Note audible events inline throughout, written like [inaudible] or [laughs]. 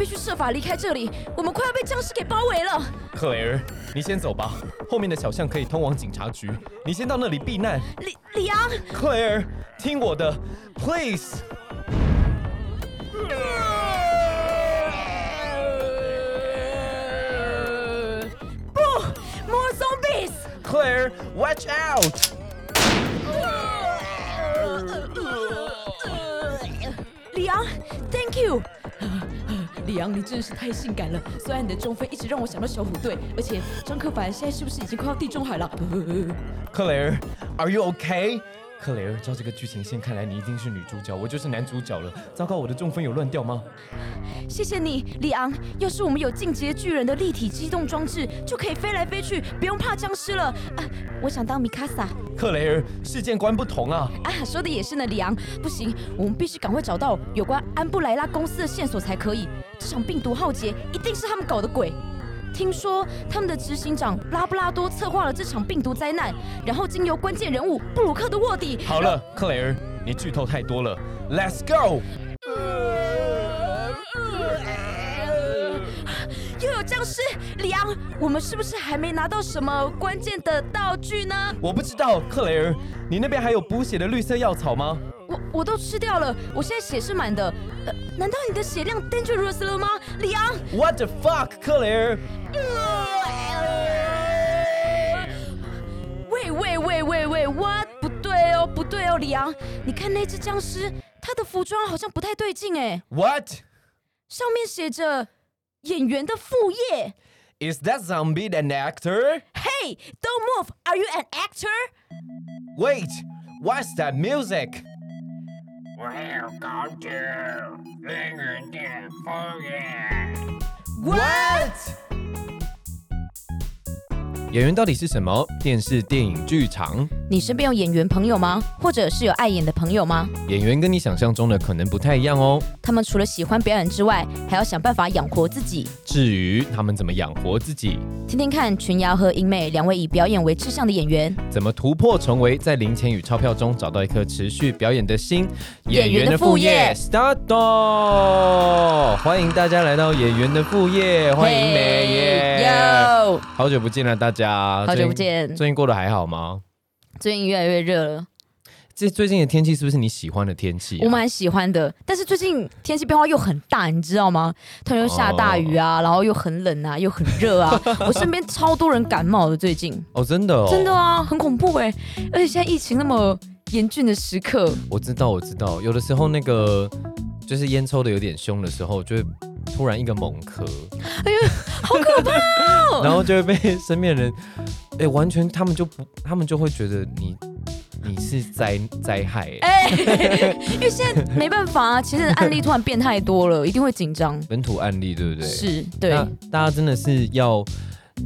必须设法离开这里，我们快要被僵尸给包围了。克雷尔，你先走吧，后面的小巷可以通往警察局，你先到那里避难。李李昂，克雷尔，听我的，please。不，more zombies。Claire, watch out！李昂，Thank you。杨，你真的是太性感了！虽然你的中分一直让我想到小虎队，而且张克凡现在是不是已经快要地中海了？[laughs] 克雷尔，Are you okay？克雷尔，照这个剧情线看来，你一定是女主角，我就是男主角了。糟糕，我的中分有乱掉吗？谢谢你，里昂。要是我们有进阶巨人的立体机动装置，就可以飞来飞去，不用怕僵尸了。啊，我想当米卡萨。克雷尔，世界观不同啊！啊，说的也是呢，里昂。不行，我们必须赶快找到有关安布莱拉公司的线索才可以。这场病毒浩劫一定是他们搞的鬼。听说他们的执行长拉布拉多策划了这场病毒灾难，然后经由关键人物布鲁克的卧底。好了，克雷尔，你剧透太多了，Let's go！又有僵尸，里昂，我们是不是还没拿到什么关键的道具呢？我不知道，克雷尔，你那边还有补血的绿色药草吗？我我都吃掉了，我现在血是满的。呃，难道你的血量 dangerous 了吗，里昂？What the fuck，克雷尔？喂喂喂喂喂，what？不对哦，不对哦，里昂，你看那只僵尸，他的服装好像不太对劲哎，What 上面写着演员的副业。is that zombie an actor? Hey, don't move. Are you an actor? Wait, what's that music? Welcome to 零元店风月。What？演员到底是什么？电视、电影、剧场，你身边有演员朋友吗？或者是有爱演的朋友吗？演员跟你想象中的可能不太一样哦。他们除了喜欢表演之外，还要想办法养活自己。至于他们怎么养活自己，听听看，群瑶和英美两位以表演为志向的演员，怎么突破重围，在零钱与钞票中找到一颗持续表演的心。演员的副业，start！欢迎大家来到演员的副业，欢迎美耶！哟，好久不见了，大家，好久不。见。最近过得还好吗？最近越来越热了，这最近的天气是不是你喜欢的天气、啊？我蛮喜欢的。但是最近天气变化又很大，你知道吗？突然又下大雨啊，然后又很冷啊，又很热啊。[laughs] 我身边超多人感冒的，最近哦，真的哦，真的啊，很恐怖哎。而且现在疫情那么严峻的时刻，我知道，我知道，有的时候那个就是烟抽的有点凶的时候，就会突然一个猛咳，哎呦 [laughs] 好可怕哦！然后就会被身边人，哎、完全他们就不，他们就会觉得你你是灾灾害、哎，哎，[laughs] 因为现在没办法啊，其实案例突然变太多了，一定会紧张。本土案例对不对？，是，对，大家真的是要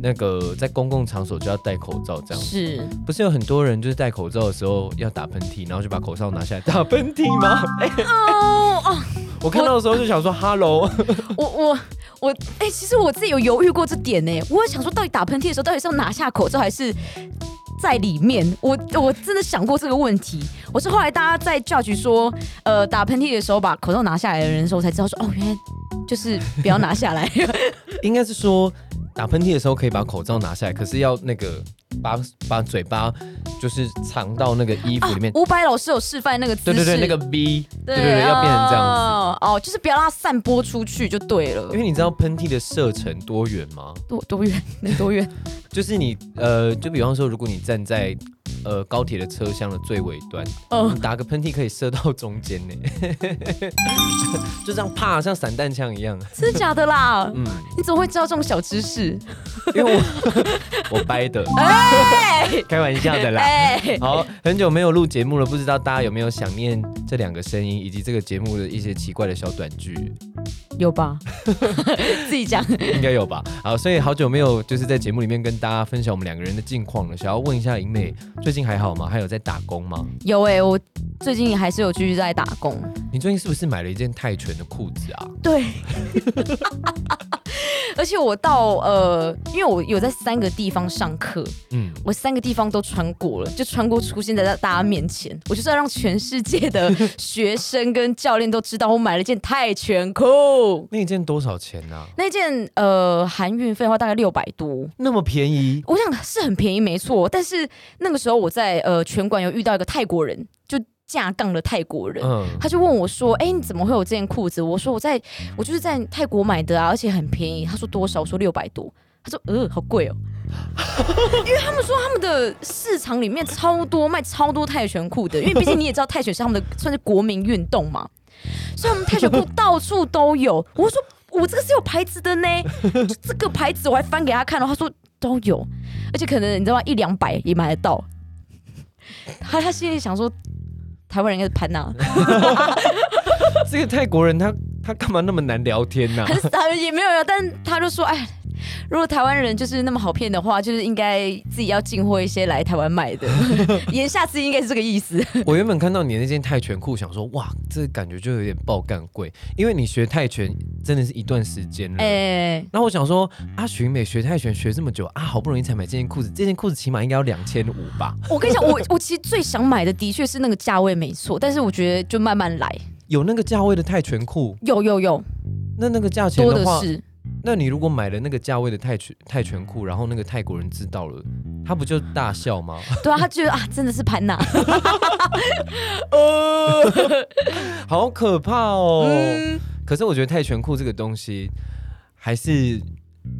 那个在公共场所就要戴口罩，这样是。不是有很多人就是戴口罩的时候要打喷嚏，然后就把口罩拿下来打喷嚏吗？哎、哦哦，[laughs] 我看到的时候就想说，Hello，我我我，哎、其实我自己有犹豫过这点呢。我有想说，到底打喷嚏的时候，到底是要拿下口罩还是在里面？我我真的想过这个问题。我是后来大家在 judge 说，呃，打喷嚏的时候把口罩拿下来的人的时候，我才知道说，哦，原来就是不要拿下来。[laughs] 应该是说打喷嚏的时候可以把口罩拿下来，可是要那个把把嘴巴就是藏到那个衣服里面。伍佰老师有示范那个姿势，对对对，那个 V，对对对，要变成这样子。哦哦，就是不要让它散播出去就对了因。为你知道喷嚏的射程多远吗？多多远？能 [laughs] 多远？就是你呃，就比方说，如果你站在呃高铁的车厢的最尾端，哦你打个喷嚏可以射到中间呢，[laughs] 就这样啪，像散弹枪一样。真的假的啦？嗯，你怎么会知道这种小知识？因为我我掰的，哎开玩笑的啦。哎，好，很久没有录节目了，不知道大家有没有想念这两个声音，以及这个节目的一些奇怪的小短剧，有吧？[laughs] 自己讲。应该有吧？好，所以好久没有就是在节目里面跟大家分享我们两个人的近况了，想要问一下银美，最近还好吗？还有在打工吗？有哎、我最近还是有继续在打工。你最近是不是买了一件泰拳的裤子啊？对，[laughs] 而且我到呃，因为我有在三个地方上课，嗯，我三个地方都穿过了，就穿过出现在大家面前。我就是要让全世界的 [laughs] 学生跟教练都知道，我买了一件泰拳裤。那一件多少钱呢、啊？那件呃含运费的话大概六百多，那么便宜？我想是很便宜没错。但是那个时候我在呃拳馆有遇到一个泰国人，就架杠的泰国人。嗯，他就问我说：“哎、你怎么会有这件裤子？”我说：“我在，我就是在泰国买的啊，而且很便宜。”他说：“多少？”我说：“六百多。”他说：“呃，好贵哦。” [laughs] 因为他们说他们的市场里面超多卖超多泰拳裤的，因为毕竟你也知道泰拳是他们的算是国民运动嘛，[laughs] 所以他们泰拳裤到处都有。我说我这个是有牌子的呢，[laughs] 就这个牌子我还翻给他看了，他说都有，而且可能你知道吗？一两百也买得到。他他心里想说，台湾人应该是潘娜。[laughs] 这个泰国人他他干嘛那么难聊天呢、很傻，也没有呀。但他就说，哎，如果台湾人就是那么好骗的话，就是应该自己要进货一些来台湾卖的。[laughs] 言下之意应该是这个意思。[laughs] 我原本看到你那件泰拳裤，想说哇，这感觉就有点爆干贵，因为你学泰拳真的是一段时间了。哎、然后我想说，阿寻美学泰拳学这么久啊，好不容易才买这件裤子，这件裤子起码应该要两千五吧？我跟你讲，我我其实最想买的的确是那个价位没错，但是我觉得就慢慢来。有那个价位的泰拳裤，有有有，那那个价钱的话，多的是。那你如果买了那个价位的泰拳泰拳裤，然后那个泰国人知道了，他不就大笑吗？[laughs] 对啊，他觉得啊，真的是潘娜。[laughs] 好可怕哦！嗯，可是我觉得泰拳裤这个东西，还是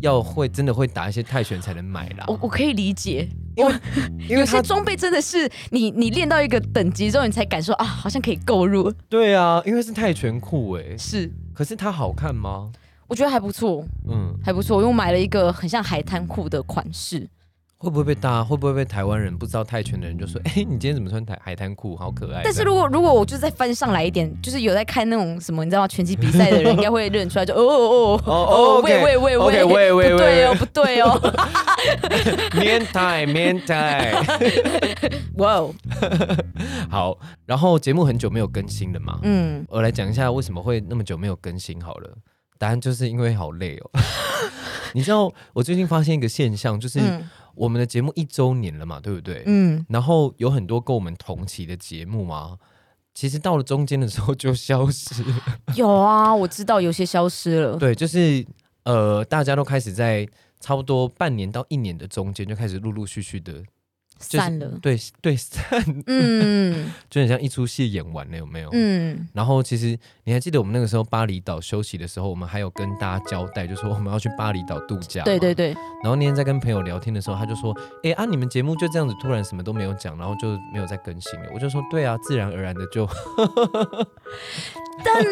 要会真的会打一些泰拳才能买啦。我我可以理解，因为有些他装备真的是你你练到一个等级之后，你才感受啊，好像可以购入。对啊，因为是泰拳裤哎，是，可是它好看吗？我觉得还不错。嗯，还不错，因为我买了一个很像海滩裤的款式。会不会被大家会不会被台湾人不知道泰拳的人就说，[laughs] 哎、你今天怎么穿台海滩裤，好可爱？但是如果如果我就再翻上来一点，就是有在看那种什么，你知道吗？拳击比赛的人应该会认出来，就哦哦哦哦喂喂喂喂喂不对哦，喂不对哦，面台面台，哇哦，[laughs] 好，然后节目很久没有更新了嘛，嗯，我来讲一下为什么会那么久没有更新好了。答案就是因为好累哦。[laughs] 你知道我最近发现一个现象，就是嗯我们的节目一周年了嘛，对不对？嗯，然后有很多跟我们同期的节目嘛，其实到了中间的时候就消失了。有啊，我知道有些消失了，对，就是呃，大家都开始在差不多半年到一年的中间就开始陆陆续续的，散了，对对散，嗯 [laughs] 就很像一出戏演完了，有没有？嗯，然后其实你还记得我们那个时候巴厘岛休息的时候，我们还有跟大家交代，就说我们要去巴厘岛度假。对对。对，然后那天在跟朋友聊天的时候，他就说：“哎啊，你们节目就这样子突然什么都没有讲，然后就没有再更新了。”我就说：“对啊，自然而然的就 [laughs] 但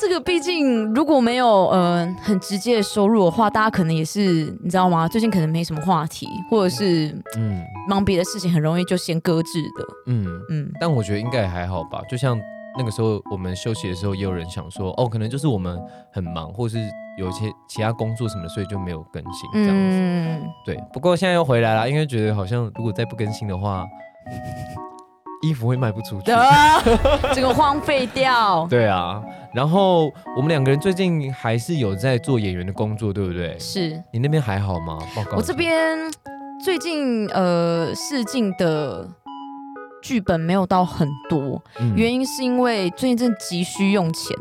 这个毕竟如果没有呃很直接的收入的话，大家可能也是你知道吗？最近可能没什么话题，或者是嗯忙别的事情，很容易就先搁置的，嗯。”嗯。但我觉得应该也还好吧。就像那个时候我们休息的时候，也有人想说：“哦，可能就是我们很忙，或是有一些其他工作什么的，所以就没有更新这样子。嗯，对，不过现在又回来了，因为觉得好像如果再不更新的话，衣服会卖不出去。啊，[laughs] 这个荒废掉。对啊，然后我们两个人最近还是有在做演员的工作，对不对？是你那边还好吗？报告。我这边最近呃试镜的剧本没有到很多，嗯原因是因为最近真的急需用钱，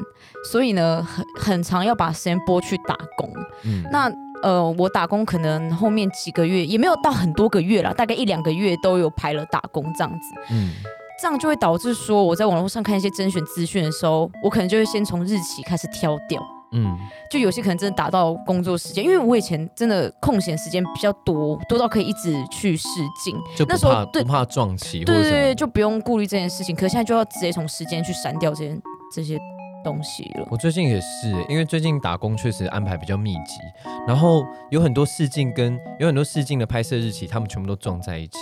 所以呢很很长要把时间拨去打工。嗯那呃，我打工可能后面几个月也没有到很多个月啦，大概一两个月都有排了打工这样子。嗯这样就会导致说，我在网络上看一些甄选资讯的时候，我可能就会先从日期开始挑掉。嗯就有些可能真的打到工作时间，因为我以前真的空闲时间比较多，多到可以一直去试镜，就那时候对不怕撞期或对对对。就不用顾虑这件事情。可是现在就要直接从时间去删掉这些这些东西了。我最近也是，因为最近打工确实安排比较密集，然后有很多试镜跟有很多试镜的拍摄日期，他们全部都撞在一起，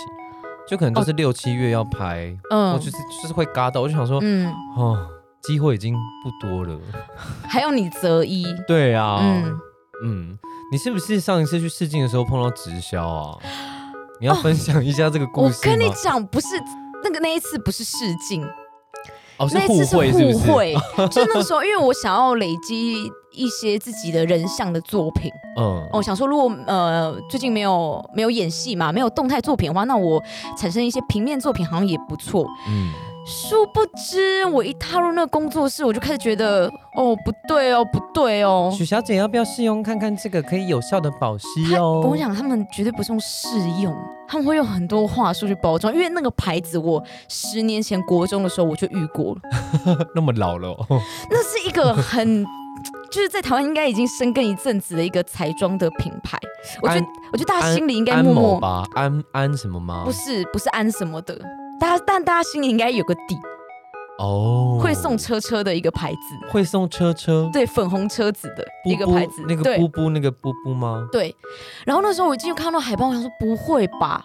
就可能都是六七月要拍，嗯我就是就是会嘎到，我就想说，嗯，哦，机会已经不多了。[laughs] 还有你择一，对啊，嗯，嗯，你是不是上一次去试镜的时候碰到直销啊？你要分享一下这个故我事吗？跟你讲，不是那个那一次不是试镜，那一次是互惠是是？互惠，[laughs] 就那个时候，因为我想要累积一些自己的人像的作品。嗯，我想说，如果呃最近没有没有演戏嘛，没有动态作品的话，那我产生一些平面作品好像也不错。嗯，殊不知，我一踏入那个工作室，我就开始觉得，哦，不对哦，不对哦。许小姐要不要试用看看这个可以有效的保湿哦？我跟你讲，他们绝对不是用试用，他们会用很多话术去包装，因为那个牌子，我十年前国中的时候我就遇过了，[laughs] 那么老了、哦，[laughs] 那是一个很。就是在台湾应该已经深耕一阵子的一个彩妆的品牌，我觉得，我觉得大家心里应该默默某吧，安安什么吗？不是不是安什么的，大家但大家心里应该有个底，哦，会送车车的一个牌子，会送车车，对，粉红车子的一个牌子，那个布布那个布布吗？对。然后那时候我进去看到海报，我想说不会吧，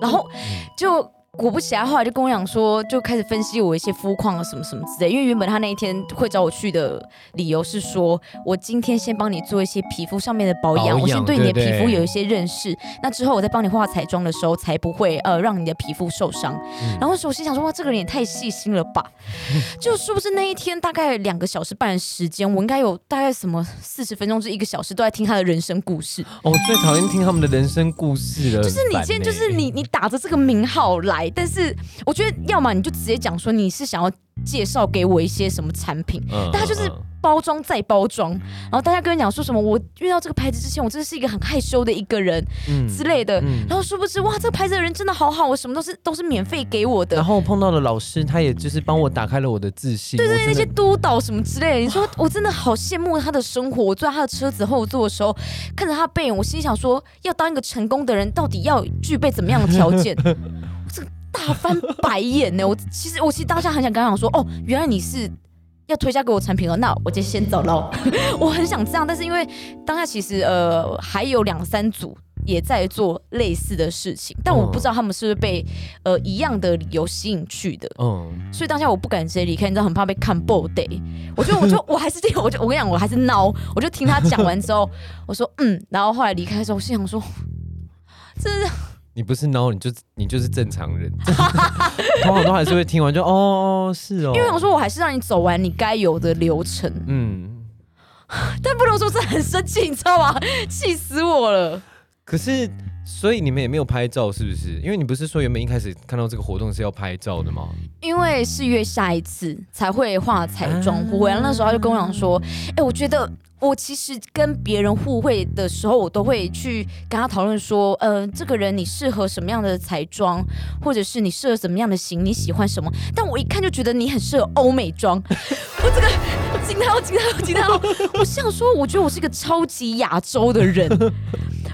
然后嗯。就果不其然，后来就跟我讲说，就开始分析我一些肤况啊什么什么之类。因为原本他那一天会找我去的理由是说，我今天先帮你做一些皮肤上面的保养，保养我先对你的皮肤有一些认识，那之后我再帮你画彩妆的时候，才不会呃让你的皮肤受伤。嗯然后那时候我心想说，哇，这个人也太细心了吧！[laughs] 就是不是那一天大概两个小时半的时间，我应该有大概什么四十分钟至一个小时都在听他的人生故事。哦，我最讨厌听他们的人生故事了。就是你今天就是你你打着这个名号来，但是我觉得要么你就直接讲说你是想要介绍给我一些什么产品，嗯，大家就是嗯包装再包装，然后大家跟你讲说什么我遇到这个牌子之前，我真的是一个很害羞的一个人嗯之类的。嗯然后殊不知，哇，这个牌子的人真的好好，我什么都是都是免费给我的然。后碰到了老师，他也就是帮我打开了我的自信。对对那些督导什么之类的，你说我真的好羡慕他的生活。我坐在他的车子后座的时候，看着他背影，我心想说，要当一个成功的人，到底要具备怎么样的条件？[laughs] 大翻白眼呢！[laughs] 我其实我其实当下很想跟他讲说，哦，原来你是。要推销给我产品了，那我就先走喽。[laughs] 我很想这样，但是因为当下其实呃还有两三组也在做类似的事情，但我不知道他们是不是被呃一样的理由吸引去的。嗯，所以当下我不敢直接离开，你知道，很怕被看爆 day。我就我就 [laughs] 我还是听，我就我跟你讲，我还是孬，我就听他讲完之后，我说嗯，然后后来离开的时候，我心想说，真的你不是 no，，你就你就是正常人，[laughs] 通常都还是会听完就哦哦是哦，因为我说我还是让你走完你该有的流程，嗯，但不能说是很生气，你知道吗？气死我了。可是所以你们也没有拍照是不是？因为你不是说原本一开始看到这个活动是要拍照的吗？因为是约下一次才会画彩妆啊互惠，然那时候他就跟我讲说，哎、我觉得我其实跟别人互惠的时候，我都会去跟他讨论说，呃，这个人你适合什么样的彩妆，或者是你适合什么样的型，你喜欢什么？但我一看就觉得你很适合欧美妆，[laughs] 我这个惊叹号惊叹号惊叹号！我想说，我觉得我是一个超级亚洲的人，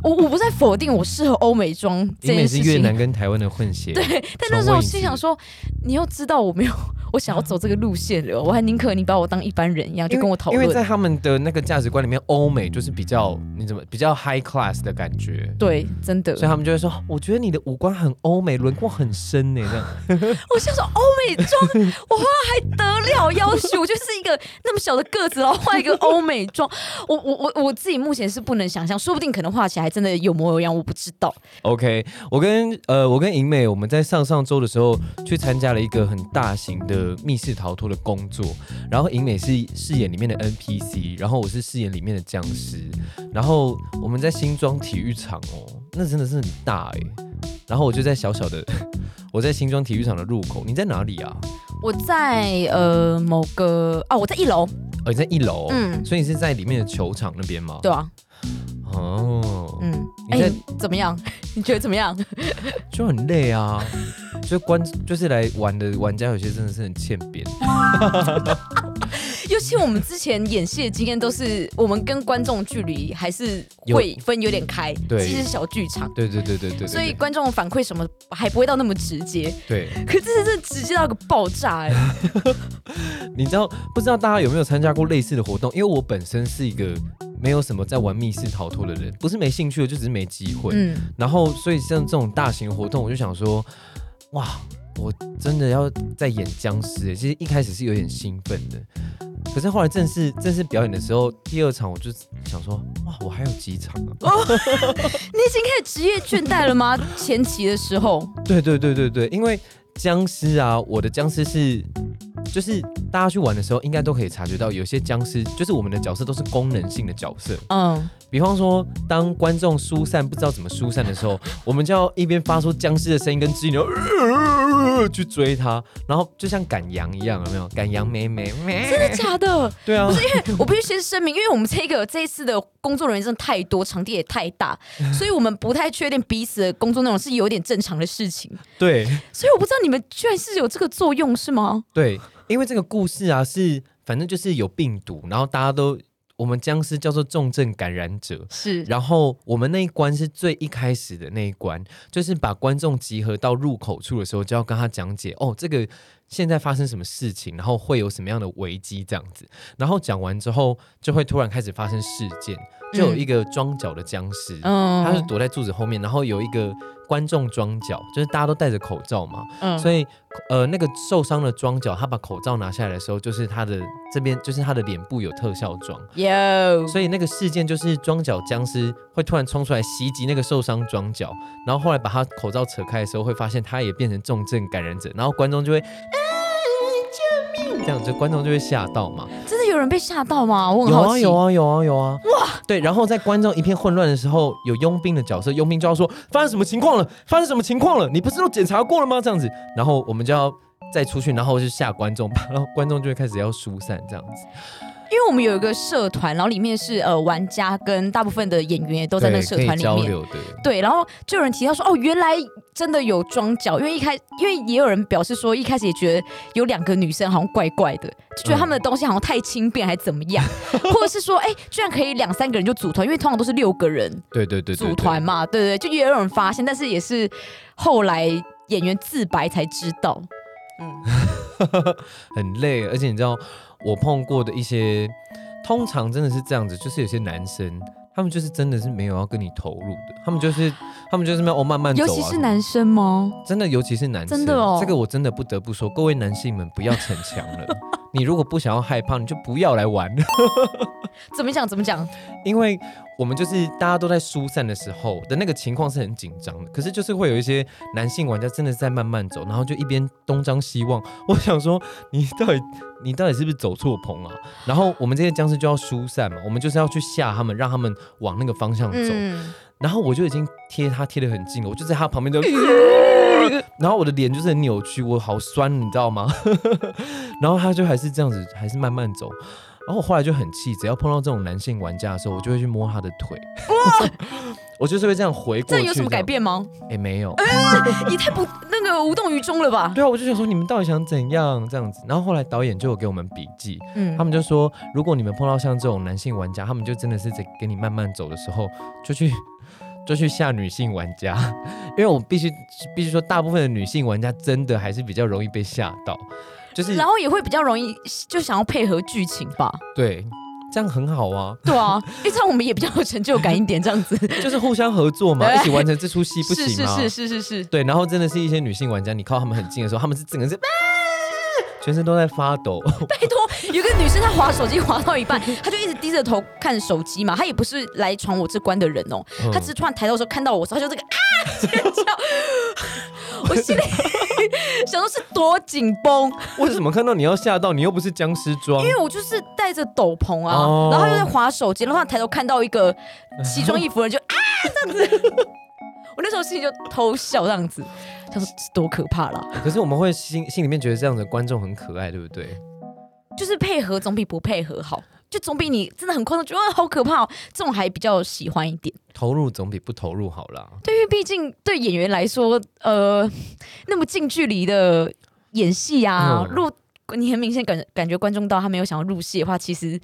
我我不在否定我适合欧美妆这因为件事情是越南。跟台湾的混血，对，但那时候我心想说，你又知道我没有，我想要走这个路线了，我还宁可你把我当一般人一样，就跟我讨论。因为在他们的那个价值观里面，欧美就是比较你怎么比较 high class 的感觉。对，真的所以，他们就会说，我觉得你的五官很欧美，轮廓很深呢，这样。[laughs] 我想说欧美妆，我画还得了要求？我就是一个那么小的个子，然后画一个欧美妆，[laughs] 我我我我自己目前是不能想象，说不定可能画起来还真的有模有样，我不知道。OK，我跟呃我跟银美，我们在上上周的时候去参加了一个很大型的密室逃脱的工作，然后银美是饰演里面的 NPC，然后我是饰演里面的僵尸，然后我们在新庄体育场哦，那真的是很大哎，然后我就在小小的 [laughs] 我在新庄体育场的入口，你在哪里啊？我在呃某个哦，我在一楼，哦，你在一楼，嗯所以你是在里面的球场那边吗？对啊，哦，嗯，你在哎、怎么样？[laughs] 你觉得怎么样？[laughs] 就很累啊，[laughs] 就关就是来玩的玩家有些真的是很欠扁。尤其我们之前演戏的经验，都是我们跟观众距离还是会分有点开，对其实是小剧场，对对对对对对，所以观众反馈什么还不会到那么直接。对，可是这是直接到一个爆炸哎、[laughs] 你知道不知道大家有没有参加过类似的活动？因为我本身是一个没有什么在玩密室逃脱的人，不是没兴趣的，就只是没机会。嗯，然后所以像这种大型活动，我就想说，哇，我真的要在演僵尸欸。其实一开始是有点兴奋的。可是后来正式正式表演的时候，第二场我就想说，哇，我还有几场啊？你已经开始职业倦怠了吗？前期的时候，对对对对对，因为僵尸啊，我的僵尸是就是大家去玩的时候，应该都可以察觉到，有些僵尸就是我们的角色都是功能性的角色。嗯，比方说，当观众疏散不知道怎么疏散的时候，我们就要一边发出僵尸的声音跟指引，然后、呃去追他，然后就像赶羊一样，有没有？赶羊妹妹，[laughs] 真的假的？对啊，不是因为我必须先声明，因为我们这个这一次的工作人员真的太多，场地也太大，[laughs] 所以我们不太确定彼此的工作内容是有点正常的事情。对所以我不知道你们居然是有这个作用是吗？对，因为这个故事啊，是反正就是有病毒，然后大家都我们僵尸叫做重症感染者，是，然后我们那一关是最一开始的那一关，就是把观众集合到入口处的时候，就要跟他讲解哦，这个现在发生什么事情，然后会有什么样的危机这样子。然后讲完之后，就会突然开始发生事件，就有一个装脚的僵尸，嗯他是躲在柱子后面，然后有一个观众装脚，就是大家都戴着口罩嘛，嗯所以呃那个受伤的装脚，他把口罩拿下来的时候，就是他的这边就是他的脸部有特效妆。有所以那个事件就是装脚僵尸会突然冲出来袭击那个受伤装脚，然后后来把他口罩扯开的时候，会发现他也变成重症感染者，然后观众就会。救命！这样子，观众就会吓到嘛。有人被吓到吗？我很有啊，奇。有啊，有啊，有啊！哇，对。然后在观众一片混乱的时候，有佣兵的角色，佣兵就要说发生什么情况了？发生什么情况了？你不是都检查过了吗？这样子，然后我们就要再出去，然后就吓观众，然后观众就会开始要疏散这样子。因为我们有一个社团，然后里面是呃玩家跟大部分的演员也都在那社团里面。对，然后就有人提到说，哦，原来真的有装脚，因为一开，因为也有人表示说，一开始也觉得有两个女生好像怪怪的，就觉得他们的东西好像太轻便，还怎么样，[laughs] 或者是说，哎，居然可以两三个人就组团，因为通常都是六个人对对对对组团嘛，对对，就也有人发现，但是也是后来演员自白才知道。嗯，[laughs] 很累，而且你知道我碰过的一些，通常真的是这样子，就是有些男生。他们就是真的是没有要跟你投入的，他们就是 [sighs] 他们就是没有哦慢慢走、啊，尤其是男生吗？真的，尤其是男生，真的哦这个我真的不得不说，各位男性们不要逞强了。[laughs] 你如果不想要害怕，你就不要来玩，[laughs] 怎么讲？怎么讲？因为我们就是大家都在疏散的时候的那个情况是很紧张的，可是就是会有一些男性玩家真的是在慢慢走，然后就一边东张西望。我想说，你到底你到底是不是走错棚啊？然后我们这些僵尸就要疏散嘛，我们就是要去吓他们，让他们往那个方向走。嗯，然后我就已经贴他贴得很近了，我就在他旁边就，[laughs] 然后我的脸就是很扭曲，我好酸，你知道吗？[laughs] 然后他就还是这样子，还是慢慢走。然后我后来就很气，只要碰到这种男性玩家的时候，我就会去摸他的腿。[laughs] 我就是会这样回过去。这有什么改？变吗？哎，没有。你太不那个无动于衷了吧？对啊，我就想说你们到底想怎样这样子。然后后来导演就有给我们笔记，嗯他们就说，如果你们碰到像这种男性玩家，他们就真的是在跟你慢慢走的时候，就去就去吓女性玩家，[laughs] 因为我必须必须说，大部分的女性玩家真的还是比较容易被吓到，就是然后也会比较容易就想要配合剧情吧？对，这样很好啊，对啊，因为这样我们也比较有成就感一点，这样子。就是互相合作嘛，一起完成这出戏不是行吗？是是是是是，对，然后真的是一些女性玩家，你靠他们很近的时候，他们是整个是。啊全身都在发抖，[laughs] 拜托，有个女生她滑手机滑到一半，她就一直低着头看手机嘛，她也不是来闯我这关的人哦，嗯。她只是突然抬头的时候看到我，她就这个啊尖叫，[laughs] 我心里想说是多紧绷，为什么看到你要吓到？你又不是僵尸装？因。为我就是戴着斗篷啊，哦。然后她就在滑手机，然后她抬头看到一个奇装异服的人就啊这样子，我那时候心里就偷笑这样子，他说多可怕啦，可是我们会心心里面觉得这样的观众很可爱，对不对？[laughs] 就是配合总比不配合好。就总比你真的很夸张，觉得啊好可怕哦，这种还比较喜欢一点。投入总比不投入好啦。对，因为毕竟对演员来说，呃，那么近距离的演戏啊，嗯入你很明显感感觉观众到他没有想要入戏的话，其实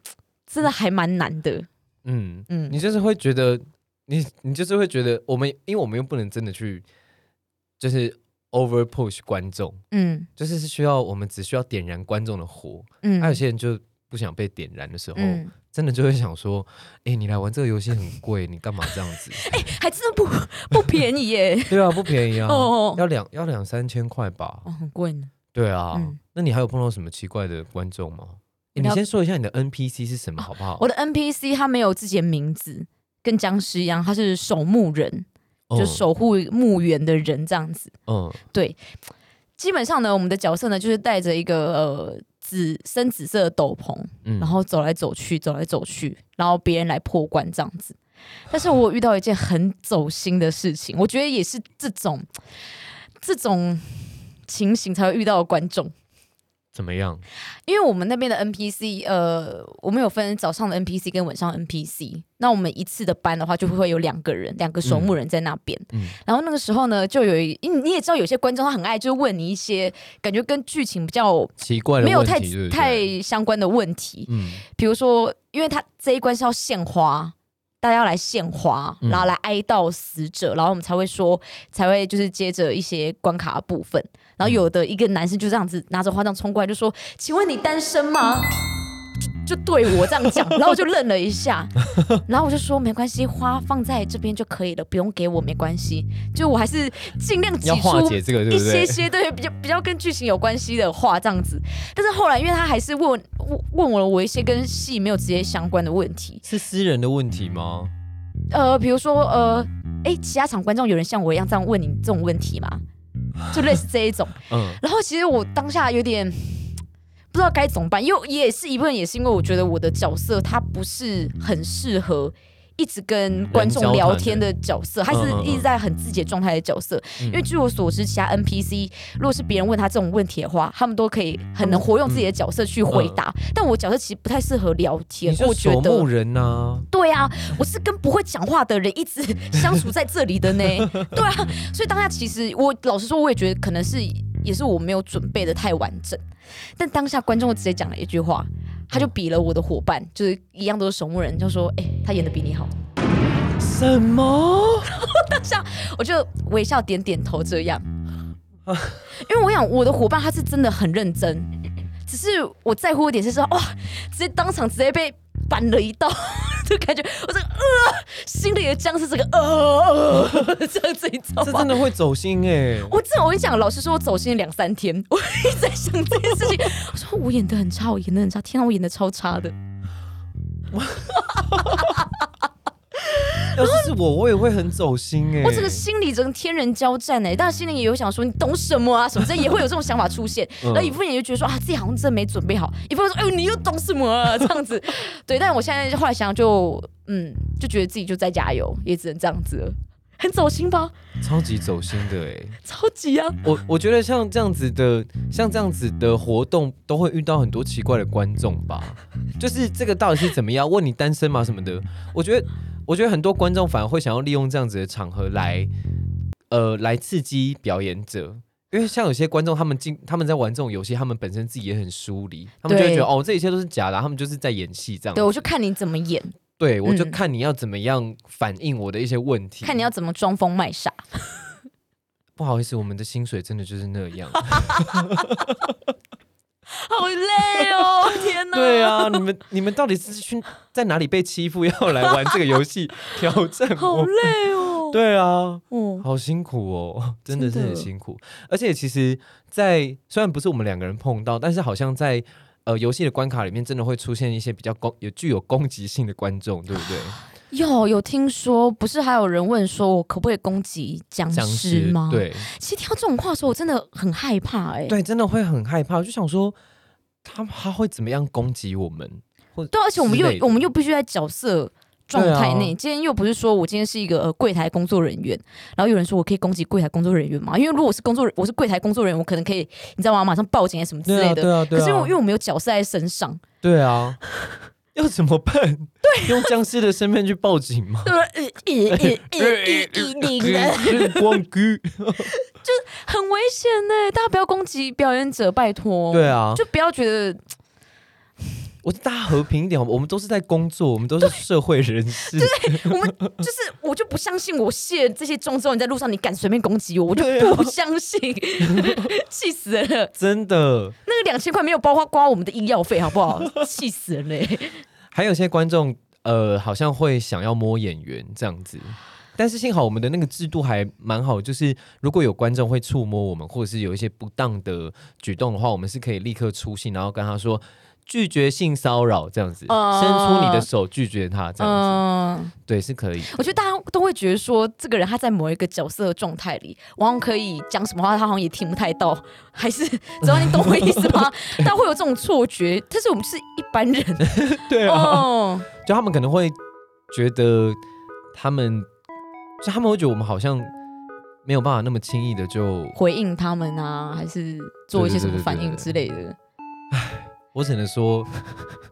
[tsk] 真的还蛮难的。嗯，嗯你就是会觉得，你你就是会觉得，我们因为我们又不能真的去，就是 over push 观众，嗯就是是需要我们只需要点燃观众的火。嗯，还有些人就不想被点燃的时候，嗯，真的就会想说，哎、你来玩这个游戏很贵，你干嘛这样子？[laughs] 哎还真的不不便宜耶，[laughs] 对啊，不便宜啊，哦要两要两三千块吧？哦，很贵呢。对啊，嗯那你还有碰到什么奇怪的观众吗？你先说一下你的 NPC 是什么好不好？我的 NPC 他没有自己的名字，跟僵尸一样，他是守墓人，就嗯守护墓园的人这样子。嗯对，基本上呢，我们的角色呢就是带着一个呃紫深紫色的斗篷，嗯然后走来走去，走来走去，然后别人来破关这样子。但是我遇到一件很走心的事情，我觉得也是这种这种情形才会遇到的观众。怎么样？因为我们那边的 NPC，呃，我们有分早上的 NPC 跟晚上 NPC。那我们一次的班的话，就会有两个人，两个守墓人在那边。嗯然后那个时候呢，就有一你你也知道，有些观众他很爱就问你一些感觉跟剧情比较奇怪的没有太？太相关的问题，嗯比如说，因为他这一关是要献花。大家要来献花，嗯然后来哀悼死者，然后我们才会说，才会就是接着一些关卡的部分。然后有的一个男生就这样子拿着花这样冲过来，就说：“请问你单身吗？”就就对我这样讲，[laughs] 然后我就愣了一下，[laughs] 然后我就说没关系，花放在这边就可以了，不用给我没关系。就我还是尽量挤出一？些些对比较比较跟剧情有关系的话这样子。但是后来，因为他还是问问问我了我一些跟戏没有直接相关的问题，是私人的问题吗？呃，比如说呃，哎，其他场观众有人像我一样这样问你这种问题吗？就类似这一种。嗯，然后其实我当下有点不知道该怎么办，因为也是一部分也是因为我觉得我的角色他不是很适合。一直跟观众聊天的角色，他是一直在很自己的状态的角色。嗯因为据我所知，其他 NPC 如果是别人问他这种问题的话，他们都可以很能活用自己的角色去回答。但我角色其实不太适合聊天我觉得。人呐、对啊，我是跟不会讲话的人一直相处在这里的呢。[laughs] 对啊，所以当下其实我老实说，我也觉得可能是也是我没有准备的太完整。但当下观众直接讲了一句话，他就比了我的伙伴，就是一样都是守墓人，就说：“哎、他演的比你好。什么？” [laughs] 我就微笑点点头这样。因为我想我的伙伴他是真的很认真，只是我在乎一点是说，哇，直接当场直接被板了一刀，[laughs] 就感觉我这个呃心里的僵尸这个呃呃 [laughs] 这样子，你知道吗这真？的会走心哎、我真的，我跟你讲，老实说，我走心了两三天，[laughs] 我一直在想这件事情。我说我演的很差，我演的很差，天啊，我演的超差的。要是是我，我也会很走心哎、我整个心里整个天人交战哎、但心里也有想说你懂什么啊什么之类，也会有这种想法出现。[laughs] 嗯然后一部分人就觉得说啊自己好像真的没准备好，一部分说哎呦你又懂什么啊这样子。[laughs] 对，但我现在后来想想就嗯就觉得自己就在加油，也只能这样子了。很走心吧？超级走心的哎、超级啊！我我觉得像这样子的，像这样子的活动，都会遇到很多奇怪的观众吧。就是这个到底是怎么样？问你单身吗什么的？我觉得，我觉得很多观众反而会想要利用这样子的场合来，呃，来刺激表演者。因为像有些观众，他们进他们在玩这种游戏，他们本身自己也很疏离，他们就会对觉得哦，这一切都是假的，他们就是在演戏这样子。对，我就看你怎么演，对，我就嗯看你要怎么样反映我的一些问题。看你要怎么装疯卖傻。[laughs] 不好意思，我们的薪水真的就是那样。[laughs] [laughs] 好累哦，[laughs] 天哪！对啊，你们你们到底是去在哪里被欺负，要来玩这个游戏挑战 [laughs] 好？累哦。对啊，嗯，好辛苦哦，真的是很辛苦。而且其实在，虽然不是我们两个人碰到，但是好像在呃游戏的关卡里面，真的会出现一些比较攻有具有攻击性的观众，对不对？有有听说，不是还有人问说我可不可以攻击僵僵尸吗？，对其实听到这种话的时候，我真的很害怕哎、对，真的会很害怕，就想说他他会怎么样攻击我们？或对，而且我们又我们又必须在角色状态内。啊今天又不是说我今天是一个、呃、柜台工作人员，然后有人说我可以攻击柜台工作人员吗？因为如果我是工作人，我是柜台工作人员，我可能可以你知道吗？马上报警啊什么之类的。对啊，对啊。可是因为因为我没有角色在身上，对啊，[laughs] 要怎么办？对，用僵尸的身份去报警吗？对吧？呃呃呃呃呃零的，光哥，很危险呢、大家不要攻击表演者，拜托。对啊，就不要觉得我大家和平一点我们都是在工作，我们都是社会人士。[laughs] 对我们 [laughs] 就是，我就不相信我卸这些妆之后，你在路上你敢随便攻击我，我就不相信，[laughs] 气死人了！真的，那个两千块没有包括刮我们的医药费，好不好？气死人嘞！还有些观众，呃，好像会想要摸演员这样子。但是幸好我们的那个制度还蛮好，就是如果有观众会触摸我们，或者是有一些不当的举动的话，我们是可以立刻出信，然后跟他说，拒绝性骚扰这样子，哦伸出你的手拒绝他这样子，嗯，对，是可以。我觉得大家都会觉得说，这个人他在某一个角色的状态里，往往可以讲什么话，他好像也听不太到，还是只要你懂我意思吗？[laughs] 大家会有这种错觉，但是我们是一般人。[laughs] 对，哦，就他们可能会觉得他们，就他们会觉得我们好像没有办法那么轻易的就，回应他们啊，还是做一些什么反应之类的。我只能说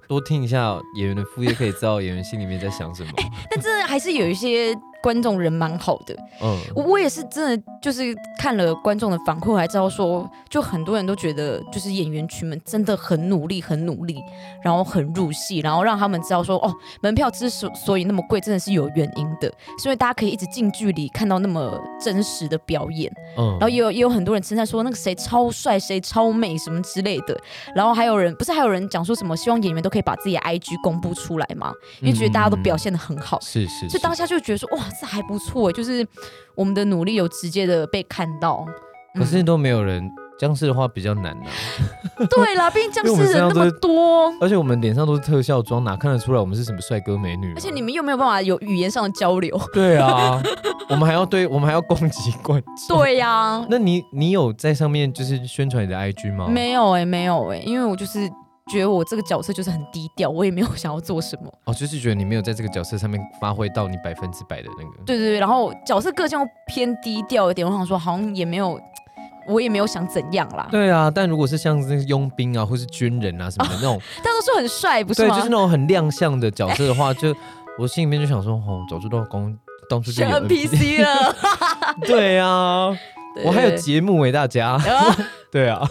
多听一下演员的副业，可以知道演员心里面在想什么。[laughs] 但这还是有一些观众人蛮好的，嗯，我我也是真的就是看了观众的反馈，我还知道说，就很多人都觉得，就是演员群们真的很努力，很努力，然后很入戏，然后让他们知道说，哦，门票之所所以那么贵，真的是有原因的，是因为大家可以一直近距离看到那么真实的表演，嗯。然后也有也有很多人称赞说那个谁超帅，谁超美什么之类的，然后还有人不是还有人讲说什么希望演员都可以把自己的 IG 公布出来嘛，因为觉得大家都表现的很好，是是是。所以当下就觉得说，哇，这还不错，就是我们的努力有直接的被看到。可是嗯都没有人。僵尸的话比较难呐、[laughs] 对啦，毕竟僵尸人那么多，而且我们脸上都是特效妆，哪看得出来我们是什么帅哥美女嘛？而且你们又没有办法有语言上的交流。[laughs] 对啊，我们还要对，我们还要攻击观众。[laughs] 对呀、那你你有在上面就是宣传你的 IG 吗？没有哎、没有哎、因为我就是觉得我这个角色就是很低调，我也没有想要做什么。哦，就是觉得你没有在这个角色上面发挥到你百分之百的那个。对对对，然后角色个性又偏低调一点，我想说好像也没有，我也没有想怎样啦。对啊，但如果是像那个佣兵啊，或是军人啊什么的那种，[laughs] 大家都说很帅，不是对，就是那种很亮相的角色的话，就我心里面就想说，哦，早知道公当初就 NPC [laughs] 了。对啊，[laughs] 对我还有对节目给大家。啊对啊，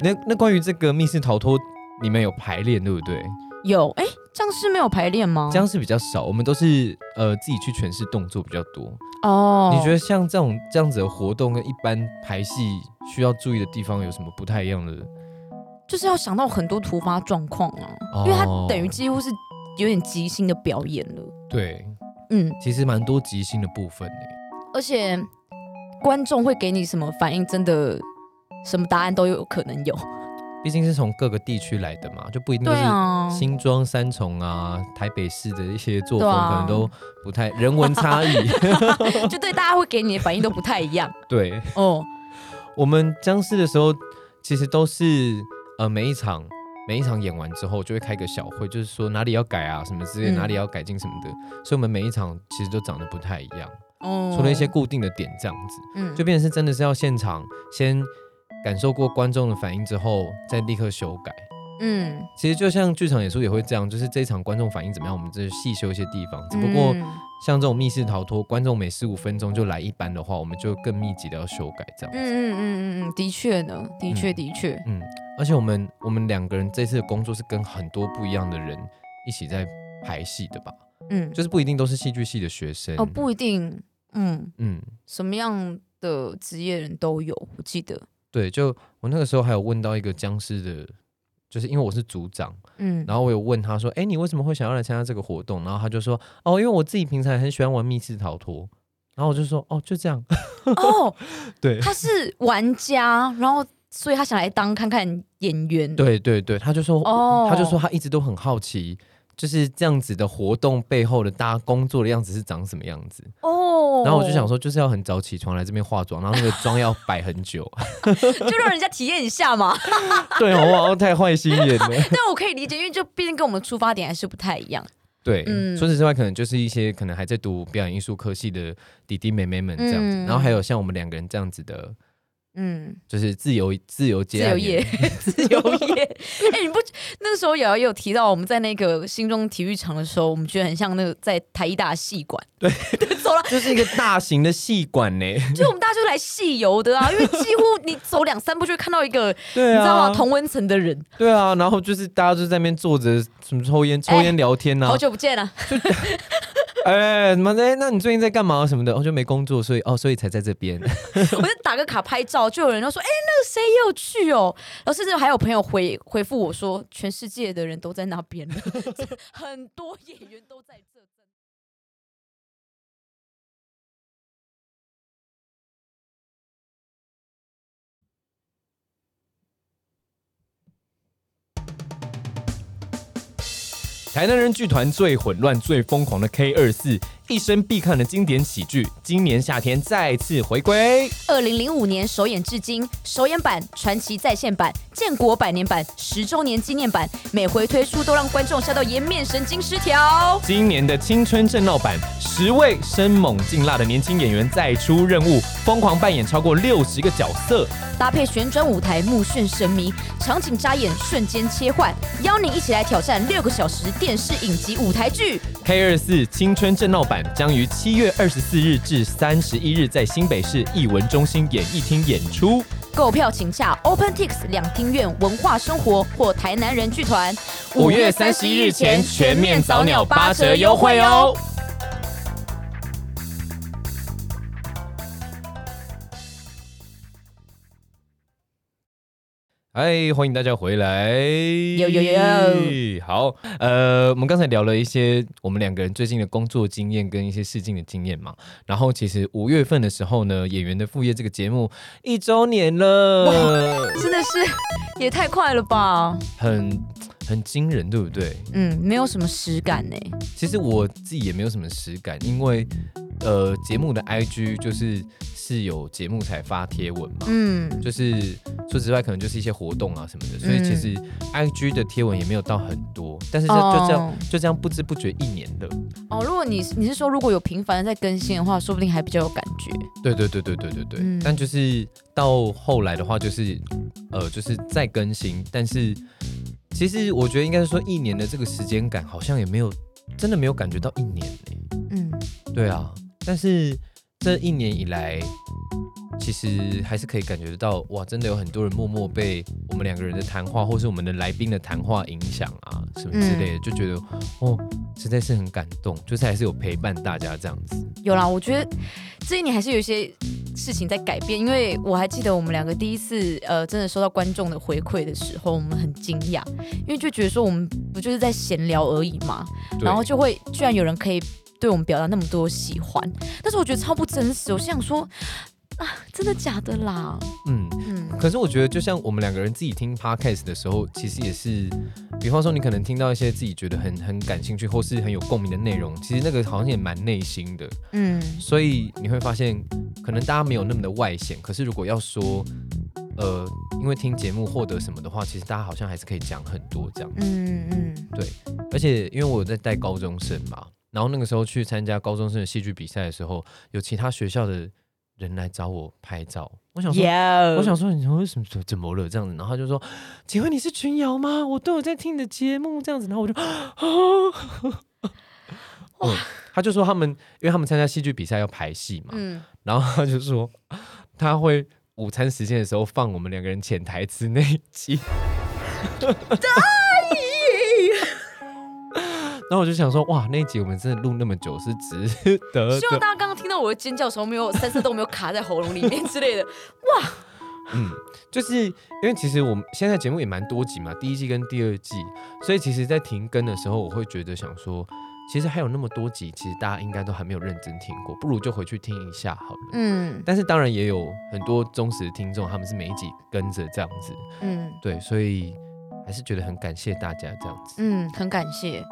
那那关于这个密室逃脱，你们有排练对不对？有哎，僵尸没有排练吗？僵尸比较少，我们都是呃自己去诠释动作比较多。哦，你觉得像这种这样子的活动跟一般排戏需要注意的地方有什么不太一样的？就是要想到很多突发状况啊，哦因为它等于几乎是有点即兴的表演了。对，嗯，其实蛮多即兴的部分呢。而且观众会给你什么反应，真的什么答案都有可能有。毕竟是从各个地区来的嘛，就不一定就是新庄、三重啊、台北市的一些作风，啊可能都不太人文差异。[laughs] 就对大家会给你的反应都不太一样 [laughs] 对哦。我们僵尸的时候，其实都是呃每一场每一场演完之后，就会开个小会，就是说哪里要改啊什么之类，嗯哪里要改进什么的。所以我们每一场其实都长得不太一样，哦除了一些固定的点这样子，嗯就变成是真的是要现场先感受过观众的反应之后，再立刻修改。嗯，其实就像剧场演出也会这样，就是这一场观众反应怎么样，我们就细修一些地方。只不过嗯像这种密室逃脱，观众每十五分钟就来一班的话，我们就更密集的要修改这样子。嗯嗯嗯嗯嗯，的确呢，的确嗯的确，嗯，而且我们我们两个人这次的工作是跟很多不一样的人一起在排戏的吧，嗯，就是不一定都是戏剧系的学生。哦不一定，嗯，嗯，什么样的职业人都有，我记得，对，就我那个时候还有问到一个僵尸的，就是因为我是组长，嗯，然后我有问他说：“哎，你为什么会想要来参加这个活动？”然后他就说：“哦，因为我自己平常也很喜欢玩密室逃脱。”然后我就说：“哦，就这样。哦，[laughs] 对”他是玩家，然后所以他想来当看看演员，，对对对，他就说，哦他就说他一直都很好奇，就是这样子的活动背后的大家工作的样子是长什么样子。哦，然后我就想，说，就是要很早起床来这边化妆，然后那个妆要摆很久。[laughs] 就让人家体验一下嘛。[laughs] 对，我好像太坏心眼了。[laughs] 但我可以理解，因为就毕竟跟我们出发点还是不太一样。对，嗯除此之外，可能就是一些可能还在读表演艺术科系的弟弟妹妹们这样子，嗯然后还有像我们两个人这样子的，嗯，就是自由自由自接自由业，[laughs] 自由业。[laughs] 哎、你不那个时候瑶瑶也有提到，我们在那个新中体育场的时候，我们觉得很像那个在台一大戏馆，[laughs] 对，走了。就是一个大型的戏馆呢。就我们大家就来戏游的啊，因为几乎你走两三步就会看到一个，对你知道吗？啊，同温层的人，对啊，然后就是大家就在那边坐着，什么抽烟、抽烟聊天呐、好久不见了。哎，什么的？那你最近在干嘛什么的？我、哦、就没工作，所以哦，所以才在这边。[laughs] 我就打个卡拍照，就有人就说：“哎、那个谁也有去哦。”然后甚至还有朋友回回复我说：“全世界的人都在那边了，[laughs] [laughs] 很多演员都在这。”台南人剧团最混乱、最疯狂的 K 二四，一生必看的经典喜剧，今年夏天再次回归。二零零五年首演至今，首演版、传奇在线版、建国百年版、十周年纪念版，每回推出都让观众笑到颜面神经失调。今年的青春正闹版，十位生猛劲辣的年轻演员再出任务，疯狂扮演超过六十个角色。搭配旋转舞台，目眩神迷，场景扎眼，瞬间切换，邀你一起来挑战六个小时电视影集舞台剧。K 二四青春正闹版将于七月二十四日至三十一日在新北市艺文中心演艺厅演出。购票请洽 OpenTix 两厅院文化生活或台南人剧团。五月三十一日前全面早鸟八折优惠哦！哎，欢迎大家回来！有有有好，呃，我们刚才聊了一些我们两个人最近的工作经验跟一些试镜的经验嘛。然后其实五月份的时候呢，《演员的副业》这个节目一周年了，真的是也太快了吧？很很惊人，对不对？嗯，没有什么实感呢。其实我自己也没有什么实感，因为呃，节目的 IG 就是是有节目才发贴文嘛，嗯，就是说之外，可能就是一些活动啊什么的，所以其实 IG 的贴文也没有到很多，但是就就这样哦就这样不知不觉一年了。哦，如果你你是说如果有频繁的在更新的话，说不定还比较有感觉。对对对对对对对，嗯但就是到后来的话，就是呃，就是再更新，但是其实我觉得应该是说一年的这个时间感，好像也没有真的没有感觉到一年呢、嗯，对啊，但是这一年以来，其实还是可以感觉得到，哇，真的有很多人默默被我们两个人的谈话，或是我们的来宾的谈话影响啊，什么之类的，就觉得哦，实在是很感动，就是还是有陪伴大家这样子。有啦，我觉得这一年还是有一些事情在改变，因为我还记得我们两个第一次呃真的收到观众的回馈的时候，我们很惊讶，因为就觉得说我们不就是在闲聊而已嘛，然后就会居然有人可以对我们表达那么多喜欢，但是我觉得超不真实，我心想说啊，真的假的啦？嗯，嗯可是我觉得，就像我们两个人自己听 podcast 的时候，其实也是，比方说你可能听到一些自己觉得很很感兴趣或是很有共鸣的内容，其实那个好像也蛮内心的。嗯所以你会发现，可能大家没有那么的外显，可是如果要说，呃，因为听节目获得什么的话，其实大家好像还是可以讲很多这样。嗯嗯，对而且因为我有在带高中生嘛，然后那个时候去参加高中生的戏剧比赛的时候，有其他学校的人来找我拍照，我想说。我想说，你为什么怎怎么了这样子？然后他就说：“请问你是群瑶吗？我都有在听你的节目这样子。”然后我就，[gasps] 嗯，他就说他们，因为他们参加戏剧比赛要排戏嘛，嗯，然后他就说他会午餐时间的时候放我们两个人潜台词那一集。[laughs] 然后我就想说，哇，那一集我们真的录那么久是值得的。希望大家刚刚听到我的尖叫的时候，没有三色豆没有卡在喉咙里面之类的。[laughs] 哇嗯，就是因为其实我们现在节目也蛮多集嘛，第一季跟第二季，所以其实，在停更的时候，我会觉得想说，其实还有那么多集，其实大家应该都还没有认真听过，不如就回去听一下好了。嗯但是当然也有很多忠实的听众，他们是每一集跟着这样子，嗯对，所以还是觉得很感谢大家这样子。嗯，很感谢。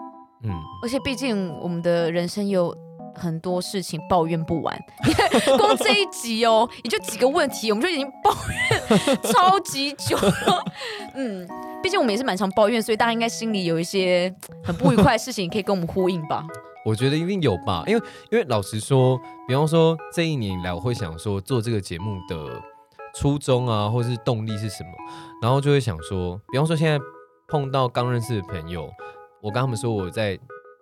嗯，而且毕竟我们的人生有很多事情抱怨不完，[laughs] 光这一集哦，[laughs] 也就几个问题，我们就已经抱怨超级久了。[laughs] 嗯，毕竟我们也是蛮常抱怨，所以大家应该心里有一些很不愉快的事情可以跟我们呼应吧。我觉得一定有吧，因为因为老实说，比方说这一年以来，我会想说做这个节目的初衷啊，或是动力是什么，然后就会想说，比方说现在碰到刚认识的朋友，我跟他们说我在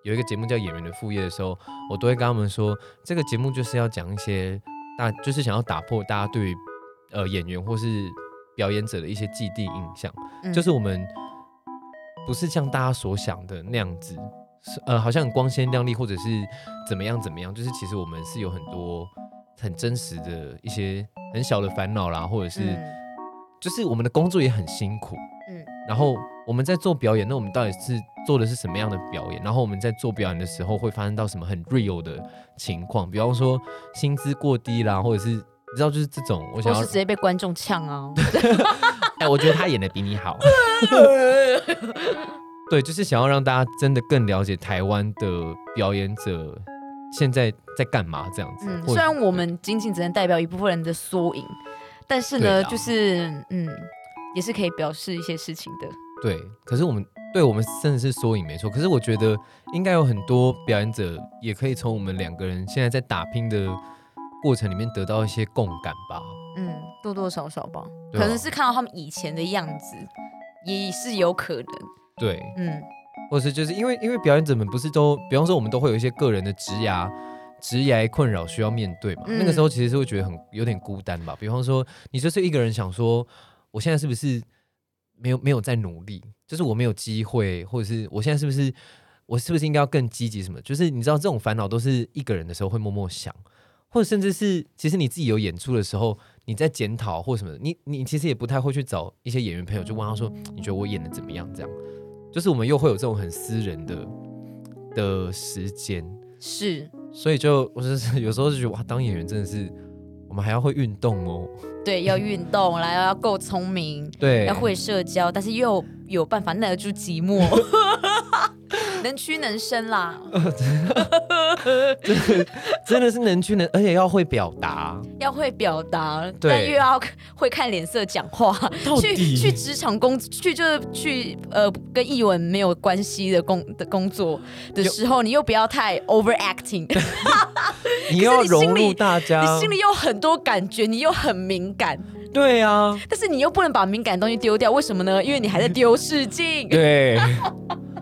有一个节目叫《演员的副业》的时候，我都会跟他们说，这个节目就是要讲一些大，就是想要打破大家对于呃演员或是表演者的一些既定印象。嗯就是我们不是像大家所想的那样子，呃，好像很光鲜亮丽，或者是怎么样怎么样。就是其实我们是有很多很真实的一些很小的烦恼啦，或者是、嗯就是我们的工作也很辛苦，然后我们在做表演，那我们到底是做的是什么样的表演？然后我们在做表演的时候会发生到什么很 real 的情况？比方说薪资过低啦，或者是你知道就是这种，我想要或是直接被观众呛啊。[laughs] 哎，我觉得他演的比你好。[laughs] 对，就是想要让大家真的更了解台湾的表演者现在在干嘛这样子。嗯，虽然我们仅仅只能代表一部分人的缩影，但是呢，就是嗯，也是可以表示一些事情的。对，可是我们对我们真的是缩影没错。可是我觉得应该有很多表演者也可以从我们两个人现在在打拼的过程里面得到一些共感吧。嗯，多多少少吧，可能是看到他们以前的样子，也是有可能。对，嗯，或是就是因为因为表演者们不是都，比方说我们都会有一些个人的职涯。职涯困扰需要面对嘛？嗯那个时候其实是会觉得很有点孤单吧。比方说，你就是一个人想说，我现在是不是没有没有在努力？就是我没有机会，或者是我现在是不是我是不是应该要更积极什么？就是你知道这种烦恼都是一个人的时候会默默想，或者甚至是其实你自己有演出的时候，你在检讨或什么，你你其实也不太会去找一些演员朋友，就问他说你觉得我演的怎么样？这样，就是我们又会有这种很私人的的时间，是所以就我就是 [laughs] 有时候就觉得哇，当演员真的是我们还要会运动哦，对，要运动，然后要够聪明，对，要会社交，但是又有办法耐得住寂寞，[laughs] 能屈能伸啦，[laughs] 真的是能屈能，而且要会表达，要会表达，对。但又要会看脸色讲话。到去底？去职场工去就是去呃跟译文没有关系的工的工作的时候，你又不要太 overacting，你要 [laughs] 可是你心里融入大家，你心里有很多感觉，你又很敏感，对啊，但是你又不能把敏感的东西丢掉，为什么呢？因为你还在丢试镜。对，[laughs]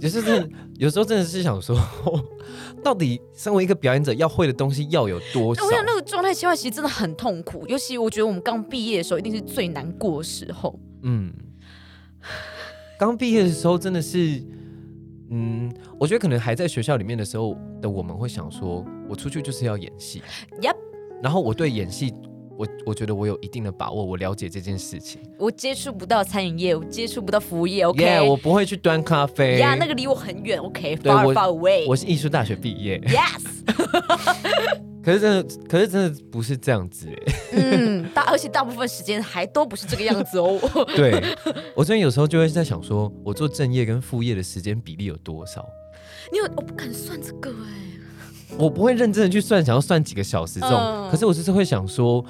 有时候真的，有时候真的是想说，[laughs] 到底身为一个表演者要会的东西要有多少我？想那个状态切换其实真的很痛苦，尤其我觉得我们刚毕业的时候，一定是最难过的时候。嗯，刚毕业的时候真的是，嗯，我觉得可能还在学校里面的时候的我们会想说，我出去就是要演戏 Yep 然后我对演戏，我我觉得我有一定的把握，我了解这件事情。我接触不到餐饮业，我接触不到服务业，OK？耶我不会去端咖啡。呀那个离我很远，OK？对 Far away。我是艺术大学毕业，Yes，[laughs] 可是真的，可是真的不是这样子哎。嗯，大而且大部分时间还都不是这个样子哦。[laughs] 对我最近有时候就会在想说，我做正业跟副业的时间比例有多少？你有我不敢算这个哎、我不会认真的去算，想要算几个小时这种。嗯可是我就是会想说，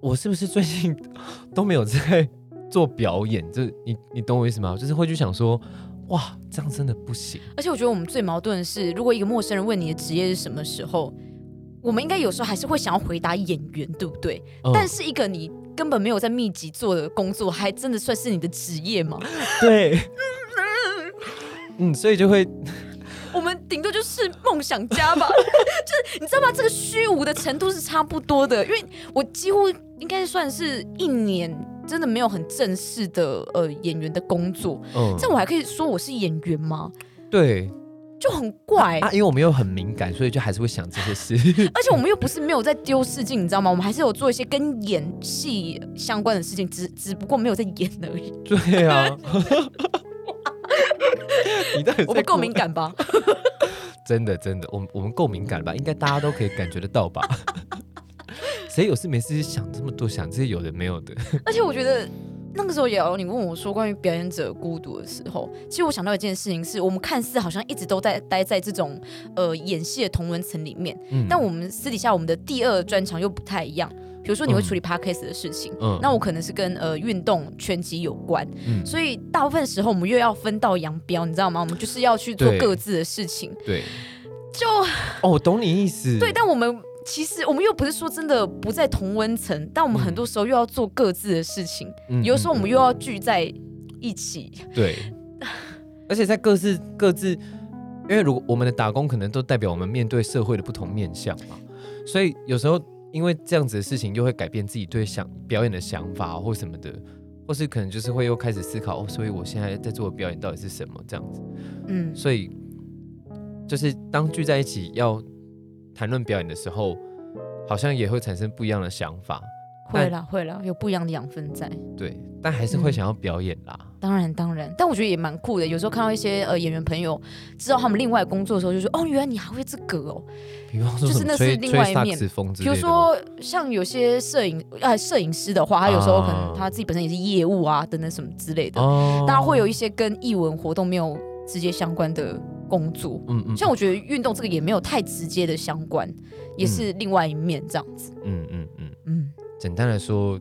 我是不是最近 [laughs] 都没有在做表演？这你你懂我意思吗？就是会去想说，哇，这样真的不行。而且我觉得我们最矛盾的是，如果一个陌生人问你的职业是什么时候，我们应该有时候还是会想要回答演员，对不对？嗯但是一个你根本没有在密集做的工作，还真的算是你的职业吗？对，嗯，所以就会顶多就是梦想家吧，[laughs] 就是你知道吗？这个虚无的程度是差不多的，因为我几乎应该算是一年真的没有很正式的呃演员的工作，嗯这样我还可以说我是演员吗？对就很怪。啊，因为我们又很敏感，所以就还是会想这些事。[laughs] 而且我们又不是没有在丢事情，你知道吗？我们还是有做一些跟演戏相关的事情，只只不过没有在演而已。对啊，[laughs] 你在我们够敏感吧？真的真的，我们我们够敏感吧？应该大家都可以感觉得到吧？[laughs] 谁有事没事想这么多，想这些有的没有的？[laughs] 而且我觉得那个时候也有你问我说关于表演者孤独的时候，其实我想到一件事情是，我们看似好像一直都在待在这种呃演戏的同文层里面，嗯但我们私底下我们的第二专长又不太一样。比如说你会处理 podcast 的事情，嗯。那我可能是跟呃运动拳击有关，嗯。所以大部分时候我们又要分道扬镳，你知道吗？我们就是要去做各自的事情，对。就哦，我懂你意思。对，但我们其实我们又不是说真的不在同温层，但我们很多时候又要做各自的事情，嗯有的时候我们嗯又要聚在一起。对，而且在各自各自，因为如果我们的打工可能都代表我们面对社会的不同面向嘛，所以有时候因为这样子的事情，又会改变自己对想表演的想法或什么的，或是可能就是会又开始思考，哦，所以我现在在做的表演到底是什么这样子，嗯，所以就是当聚在一起要谈论表演的时候，好像也会产生不一样的想法，会啦会啦，有不一样的养分在。对，但还是会嗯想要表演啦。当然当然，但我觉得也蛮酷的。有时候看到一些呃演员朋友知道他们另外工作的时候，就说哦，原来你还会这个哦。比方说就是那是另外一面比如。说像有些摄影呃摄影师的话，他有时候可能啊他自己本身也是业务啊等等什么之类的，哦大家会有一些跟艺文活动没有直接相关的工作。嗯嗯像我觉得运动这个也没有太直接的相关，也是另外一面这样子。嗯嗯嗯，嗯简单来说，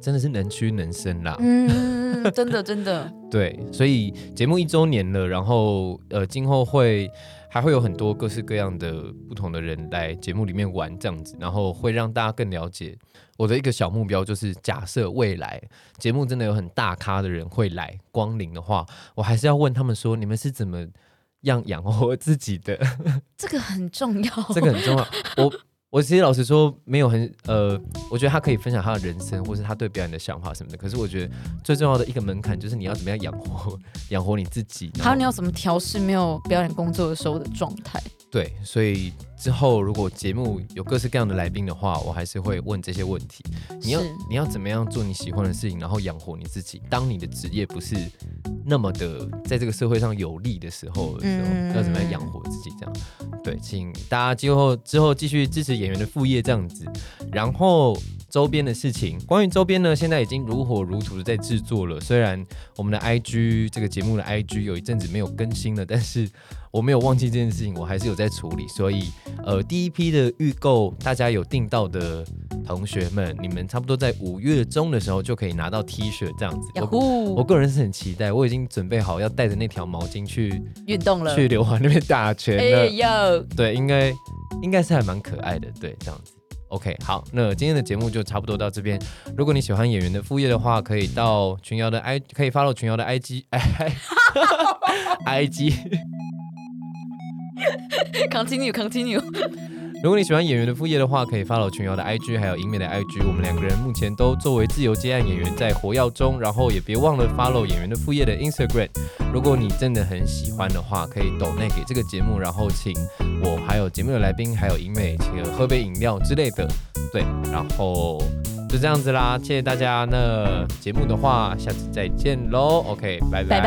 真的是能屈能伸啦。嗯，真的真的，[laughs] 对，所以节目一周年了，然后呃，今后会还会有很多各式各样的不同的人来节目里面玩这样子，然后会让大家更了解我的一个小目标，就是假设未来节目真的有很大咖的人会来光临的话，我还是要问他们说，你们是怎么样养活自己的？[laughs] 这个很重要。这个很重要。我我其实老实说，没有很呃，我觉得他可以分享他的人生，或是他对表演的想法什么的。可是我觉得最重要的一个门槛就是你要怎么样养活 [laughs] 养活你自己。还有你要怎么调试没有表演工作的时候的状态？对，所以之后如果节目有各式各样的来宾的话，我还是会问这些问题。你要你要怎么样做你喜欢的事情，然后养活你自己。当你的职业不是那么的在这个社会上有利的时候的时候，嗯要怎么样养活自己？这样对，请大家今后之后继续支持演员的副业这样子。然后周边的事情，关于周边呢，现在已经如火如荼的在制作了。虽然我们的 IG 这个节目的 IG 有一阵子没有更新了，但是我没有忘记这件事情，我还是有在处理。所以呃，第一批的预购，大家有订到的同学们，你们差不多在五月中的时候就可以拿到 T 恤这样子。雅我我个人是很期待，我已经准备好要带着那条毛巾去运动了，去刘华那边打拳了。哎呦，对，应该应该是还蛮可爱的，对，这样子。OK，好，那今天的节目就差不多到这边。如果你喜欢演员的副业的话，可以到群瑶的 I，可以发到群瑶的 IG，哎，IG。continue continue，如果你喜欢演员的副业的话，可以 follow 群瑶的 IG，还有英美的 IG。我们两个人目前都作为自由接案演员在活跃中，然后也别忘了 follow 演员的副业的 Instagram。如果你真的很喜欢的话，可以抖内给这个节目，然后请我还有节目的来宾还有英美请喝杯饮料之类的。对，然后就这样子啦，谢谢大家。那节目的话，下次再见喽。OK，拜拜